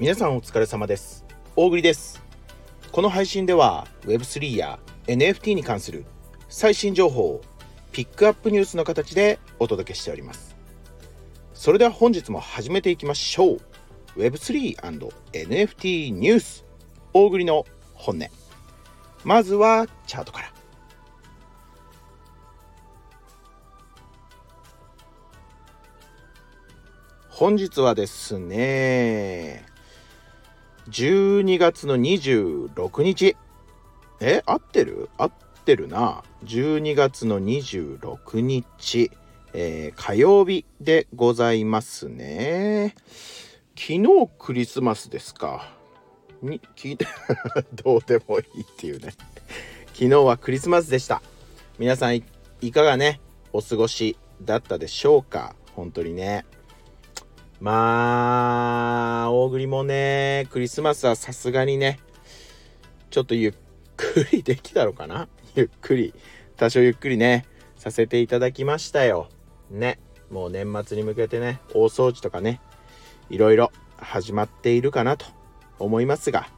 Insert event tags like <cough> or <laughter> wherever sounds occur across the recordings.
皆さんお疲れ様です。大栗です。この配信では Web3 や NFT に関する最新情報をピックアップニュースの形でお届けしております。それでは本日も始めていきましょう。Web3&NFT ニュース。大栗の本音。まずはチャートから。本日はですね12月の26日。え合ってる？合ってるな。12月の26日、えー、火曜日でございますね。昨日クリスマスですか。に聞いてどうでもいいっていうね。昨日はクリスマスでした。皆さんいかがねお過ごしだったでしょうか？本当にね。まあ、大栗もね、クリスマスはさすがにね、ちょっとゆっくりできたのかな？<laughs> ゆっくり、多少ゆっくりね、させていただきましたよ。ね。もう年末に向けてね、大掃除とかね、いろいろ始まっているかなと思いますが、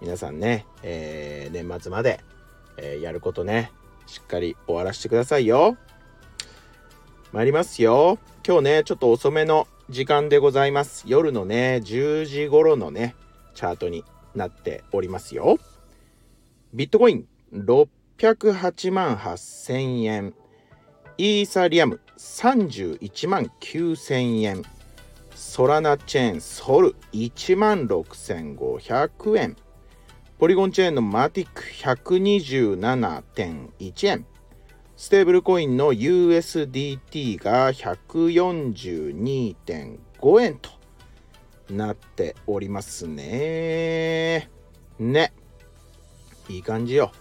皆さんね、えー、年末まで、えー、やることね、しっかり終わらせてくださいよ。参りますよ。今日ね、ちょっと遅めの時間でございます。夜のね、10時頃のね、チャートになっておりますよ。ビットコイン608万8000円。イーサリアム31万9000円。ソラナチェーンソル1万6500円。ポリゴンチェーンのマティック127.1円。ステーブルコインの USDT が142.5円となっておりますね。ね。いい感じよ。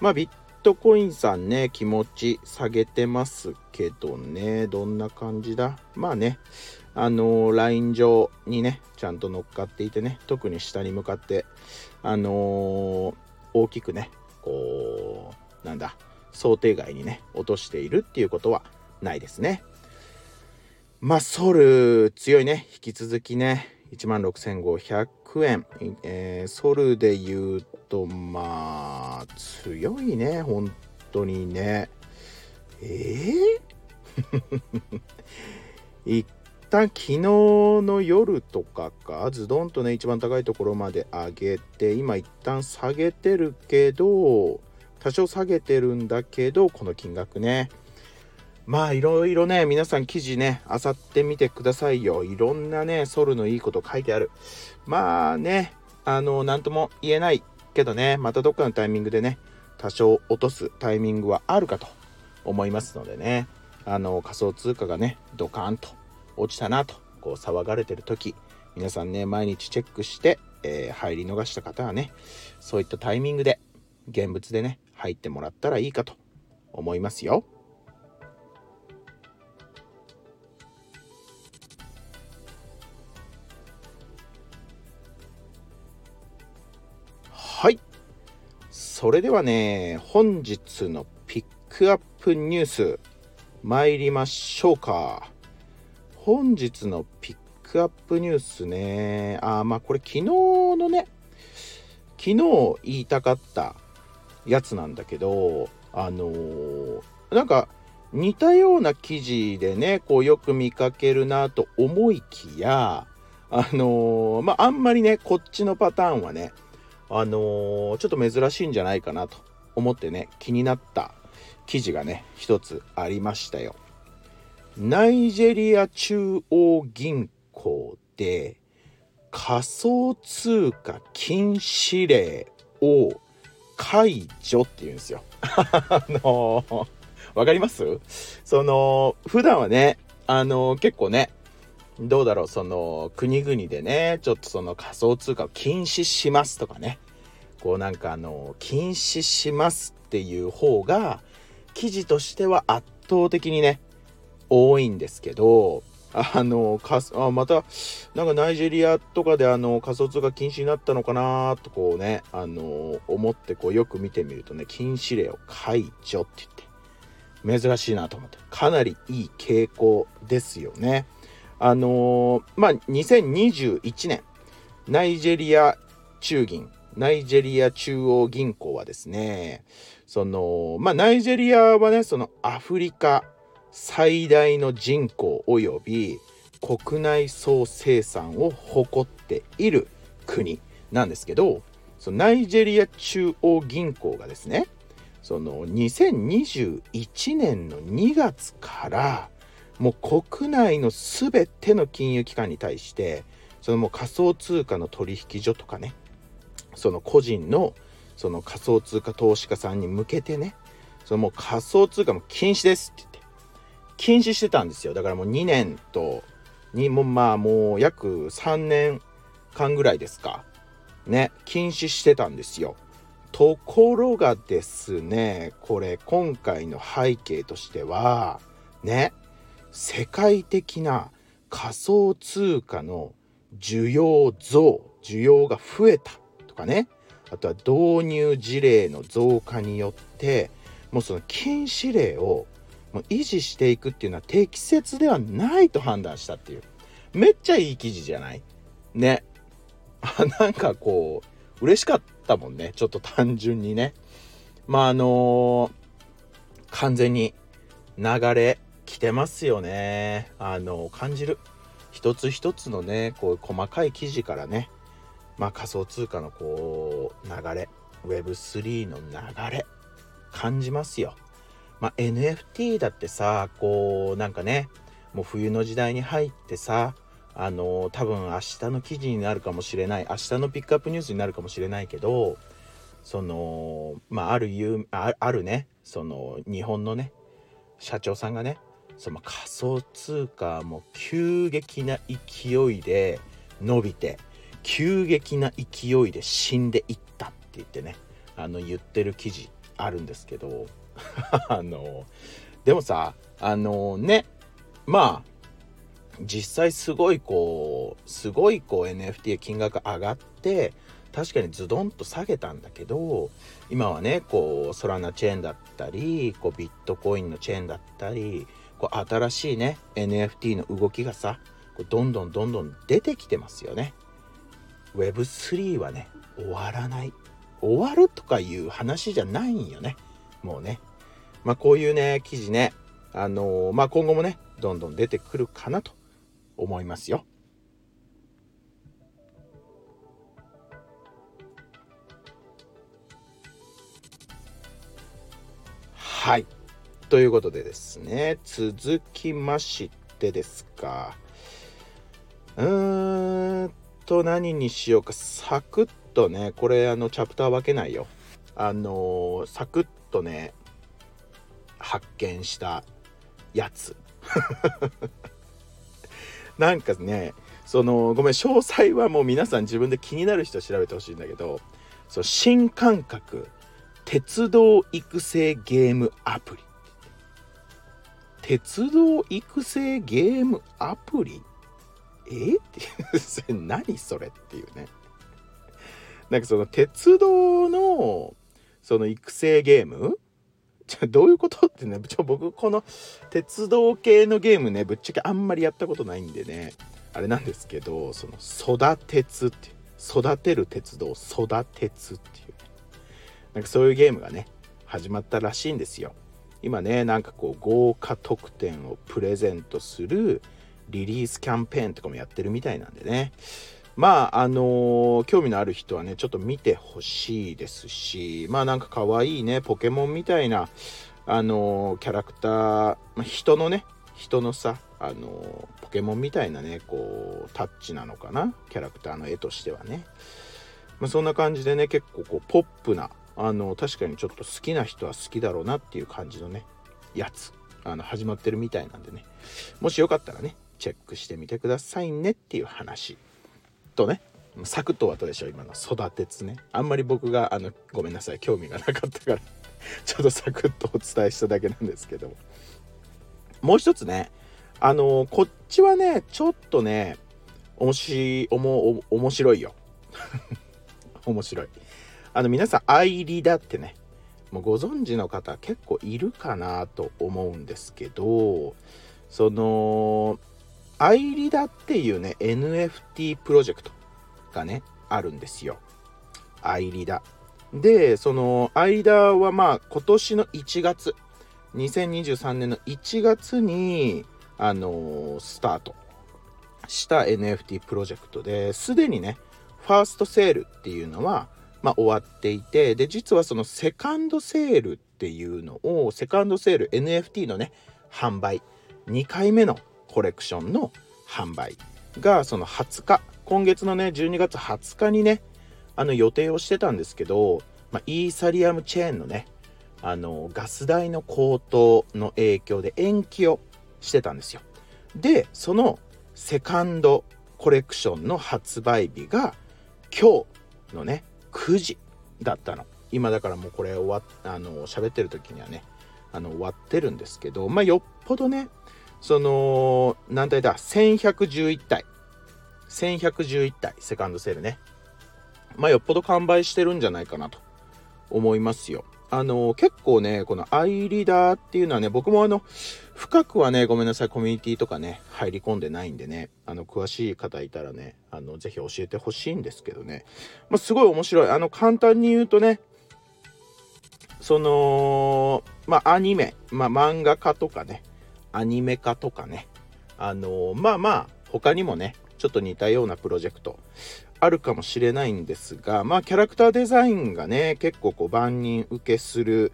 まあビットコインさんね、気持ち下げてますけどね、どんな感じだ？まあね、あのー、ライン上にね、ちゃんと乗っかっていてね、特に下に向かって、あのー、大きくね、こう、なんだ、想定外にね落としているっていうことはないですね。まあソル強いね。引き続きね1万6500円、えー、ソルで言うとまあ強いね。本当にね。えー、<laughs> 一旦昨日の夜とかか。ズドンとね一番高いところまで上げて今一旦下げてるけど多少下げてるんだけどこの金額ね。まあいろいろね皆さん記事ねあさってみてくださいよ。いろんなねソルのいいこと書いてある。まあねあの何とも言えないけどねまたどっかのタイミングでね多少落とすタイミングはあるかと思いますのでね。あの仮想通貨がねドカーンと落ちたなとこう騒がれてる時皆さんね毎日チェックして、えー、入り逃した方はねそういったタイミングで現物でね入ってもらったらいいかと思いますよ。はい。それではね、本日のピックアップニュース参りましょうか。本日のピックアップニュースね、あ、まあこれ昨日のね、昨日言いたかったやつなんだけどあのー、なんか似たような記事でねこうよく見かけるなと思いきやあのー、まああんまりねこっちのパターンはねあのー、ちょっと珍しいんじゃないかなと思ってね気になった記事がね一つありましたよ。ナイジェリア中央銀行で仮想通貨禁止令を解除って言うんですよ。<laughs> あのー、わかります？その、普段はね、あのー、結構ね、どうだろう、その、国々でね、ちょっとその仮想通貨を禁止しますとかね、こうなんかあの、禁止しますっていう方が、記事としては圧倒的にね、多いんですけど、あのかあまたなんかナイジェリアとかであの仮想通貨禁止になったのかなとこうねあの思ってこうよく見てみるとね禁止令を解除って言って珍しいなと思ってかなりいい傾向ですよね。あのまあ2021年ナイジェリア中銀ナイジェリア中央銀行はですねそのまあナイジェリアはねそのアフリカ最大の人口および国内総生産を誇っている国なんですけどそのナイジェリア中央銀行がですねその2021年の2月からもう国内の全ての金融機関に対してそのもう仮想通貨の取引所とかねその個人のその仮想通貨投資家さんに向けてねそのもう仮想通貨も禁止ですって禁止してたんですよ。だからもう2年とにもまあもう約3年間ぐらいですか。ね禁止してたんですよ。ところがですねこれ今回の背景としてはね世界的な仮想通貨の需要増需要が増えたとかね。あとは導入事例の増加によってもうその禁止令をもう維持していくっていうのは適切ではないと判断したっていう。めっちゃいい記事じゃない？ね。あなんかこう嬉しかったもんね。ちょっと単純にね。まああのー、完全に流れ来てますよね。あのー、感じる。一つ一つのねこう細かい記事からね。まあ仮想通貨のこう流れ。Web3 の流れ。感じますよ。まあ、NFT だってさこうなんかねもう冬の時代に入ってさあの多分明日の記事になるかもしれない明日のピックアップニュースになるかもしれないけどそのまあある有ああるねその日本のね社長さんがねその仮想通貨も急激な勢いで伸びて急激な勢いで死んでいったって言ってねあの言ってる記事あるんですけど <laughs> あのでもさあのねまあ実際すごいこうすごいこう NFT 金額上がって確かにズドンと下げたんだけど今はねこうソラナチェーンだったりこうビットコインのチェーンだったりこう新しいね NFT の動きがさこうどんどんどんどん出てきてますよね。Web3 はね終わらない終わるとかいう話じゃないんよねもうねまあこういうね記事ねあのー、まあ今後もねどんどん出てくるかなと思いますよ。はい。ということでですね、続きましてですか。うーんと、何にしようか。サクッとね、これ、あの、チャプター分けないよ。あのサクッとね、発見したやつ。<laughs> なんかねそのごめん詳細はもう皆さん自分で気になる人調べてほしいんだけどそう新感覚鉄道育成ゲームアプリ。鉄道育成ゲームアプリ？え？<laughs> って何それっていうね。なんかその鉄道のその育成ゲーム？じゃどういうこと？ってねちょ僕この鉄道系のゲームねぶっちゃけあんまりやったことないんでね。あれなんですけどその育鉄って育てる鉄道育鉄っていう、なんかそういうゲームがね始まったらしいんですよ。今ねなんかこう豪華特典をプレゼントするリリースキャンペーンとかもやってるみたいなんでね。まああのー、興味のある人はねちょっと見てほしいですしまあなんか可愛いねポケモンみたいなあのー、キャラクター、まあ、人のね人のさあのー、ポケモンみたいなねこうタッチなのかなキャラクターの絵としてはね、まあ、そんな感じでね結構こうポップなあの確かにちょっと好きな人は好きだろうなっていう感じのねやつあの始まってるみたいなんでね。もしよかったらねチェックしてみてくださいねっていう話。とねサクッと終わったでしょ今の育てつね。あんまり僕があのごめんなさい興味がなかったから <laughs> ちょっとサクッとお伝えしただけなんですけど。もう一つねあのこっちはねちょっとねおもしおも面白いよ。<laughs> 面白い。あの皆さんアイリダってねもうご存知の方結構いるかなと思うんですけどそのアイリダっていうね NFT プロジェクトがねあるんですよ。アイリダ。でそのアイリダはまあ今年の1月2023年の1月にあのー、スタートした NFT プロジェクトですでにねファーストセールっていうのは、まあ、終わっていてで実はそのセカンドセールっていうのをセカンドセール NFT のね販売2回目のコレクションの販売がその20日今月のね12月20日にねあの予定をしてたんですけど、まあ、イーサリアムチェーンのねあのガス代の高騰の影響で延期をしてたんですよ。でそのセカンドコレクションの発売日が今日のね9時だったの。今だからもうこれ終わあの喋ってる時にはねあの終わってるんですけどまあよっぽどねその何体。だ1111体1111体セカンドセールね。まあよっぽど完売してるんじゃないかなと思いますよ。あの結構ねこのアイリーダーっていうのはね僕もあの深くはねごめんなさいコミュニティとかね入り込んでないんでねあの詳しい方いたらねあのぜひ教えてほしいんですけどね、まあ、すごい面白い。あの簡単に言うとねそのまあアニメ、まあ、漫画家とかねアニメ化とかね。あのまあまあ他にもねちょっと似たようなプロジェクトあるかもしれないんですがまあキャラクターデザインがね結構こう万人受けする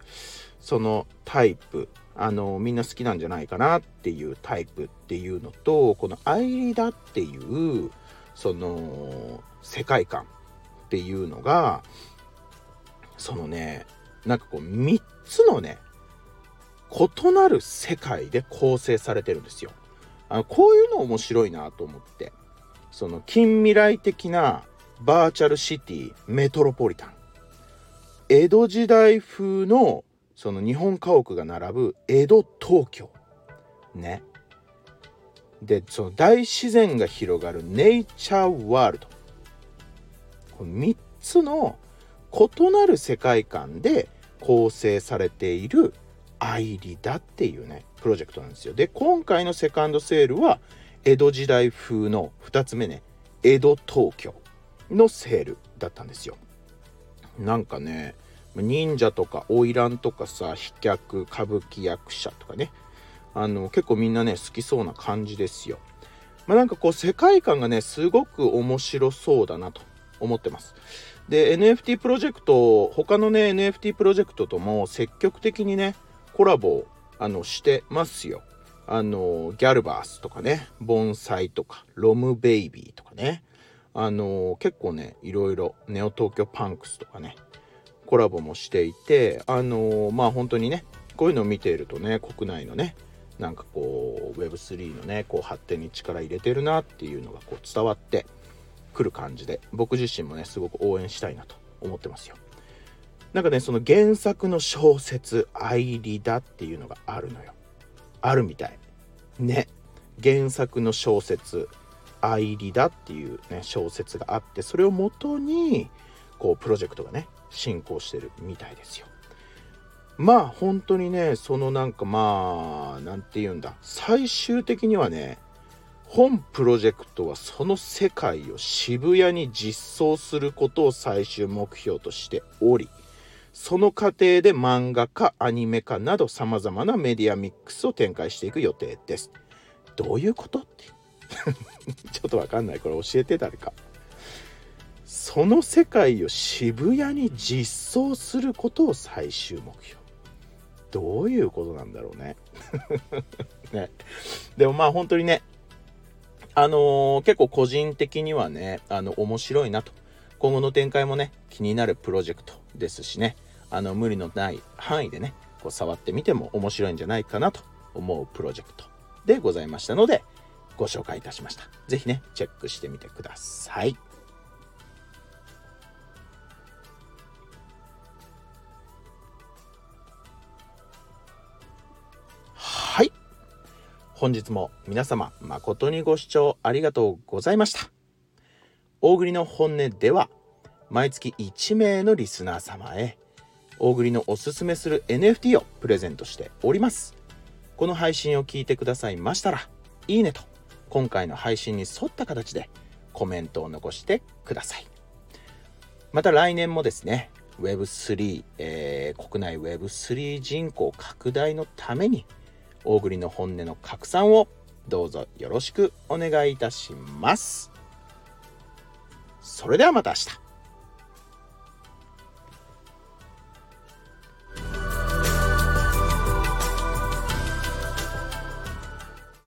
そのタイプ。あのみんな好きなんじゃないかなっていうタイプっていうのとこの「アイリダ」っていうその世界観っていうのがそのねなんかこう3つのね異なる世界で構成されてるんですよ。あのこういうの面白いなと思って。その近未来的なバーチャルシティメトロポリタン。江戸時代風のその日本家屋が並ぶ江戸東京。ね。でその大自然が広がるネイチャーワールド。この3つの異なる世界観で構成されているアイリダっていうねプロジェクトなんですよ。で今回のセカンドセールは江戸時代風の2つ目ね江戸東京のセールだったんですよ。なんかね忍者とか花魁とかさ飛脚歌舞伎役者とかねあの結構みんなね好きそうな感じですよ。まあなんかこう世界観がねすごく面白そうだなと思ってます。で NFT プロジェクト他のね NFT プロジェクトとも積極的にねコラボあのしてますよ。あのギャルバースとかね盆栽とかロムベイビーとかねあの結構ねいろいろネオ東京パンクスとかねコラボもしていてあのまあ本当にねこういうのを見ているとね国内のねなんかこう Web3 のねこう発展に力入れてるなっていうのがこう伝わってくる感じで僕自身もねすごく応援したいなと思ってますよ。なんかねその原作の小説「アイリダ」っていうのがあるのよ。あるみたい。ね。原作の小説「アイリダ」っていうね小説があってそれをもとにこうプロジェクトがね進行してるみたいですよ。まあ本当にねそのなんかまあ何て言うんだ。最終的にはね本プロジェクトはその世界を渋谷に実装することを最終目標としておりその過程で漫画かアニメ化などさまざまなメディアミックスを展開していく予定です。どういうことって <laughs> ちょっとわかんないこれ教えて誰か。その世界を渋谷に実装することを最終目標。どういうことなんだろうね。<laughs> ねでもまあ本当にねあのー、結構個人的にはねあの面白いなと今後の展開もね気になるプロジェクトですしねあの無理のない範囲でねこう触ってみても面白いんじゃないかなと思うプロジェクトでございましたのでご紹介いたしました。是非ねチェックしてみてください。はい。本日も皆様誠にご視聴ありがとうございました。大栗の本音では毎月1名のリスナー様へ大栗のおすすめする NFT をプレゼントしておりますこの配信を聞いてくださいましたらいいねと今回の配信に沿った形でコメントを残してください。また来年もですね、Web3、えー、国内 Web3 人口拡大のために、大栗の本音の拡散をどうぞよろしくお願いいたします。それではまた明日。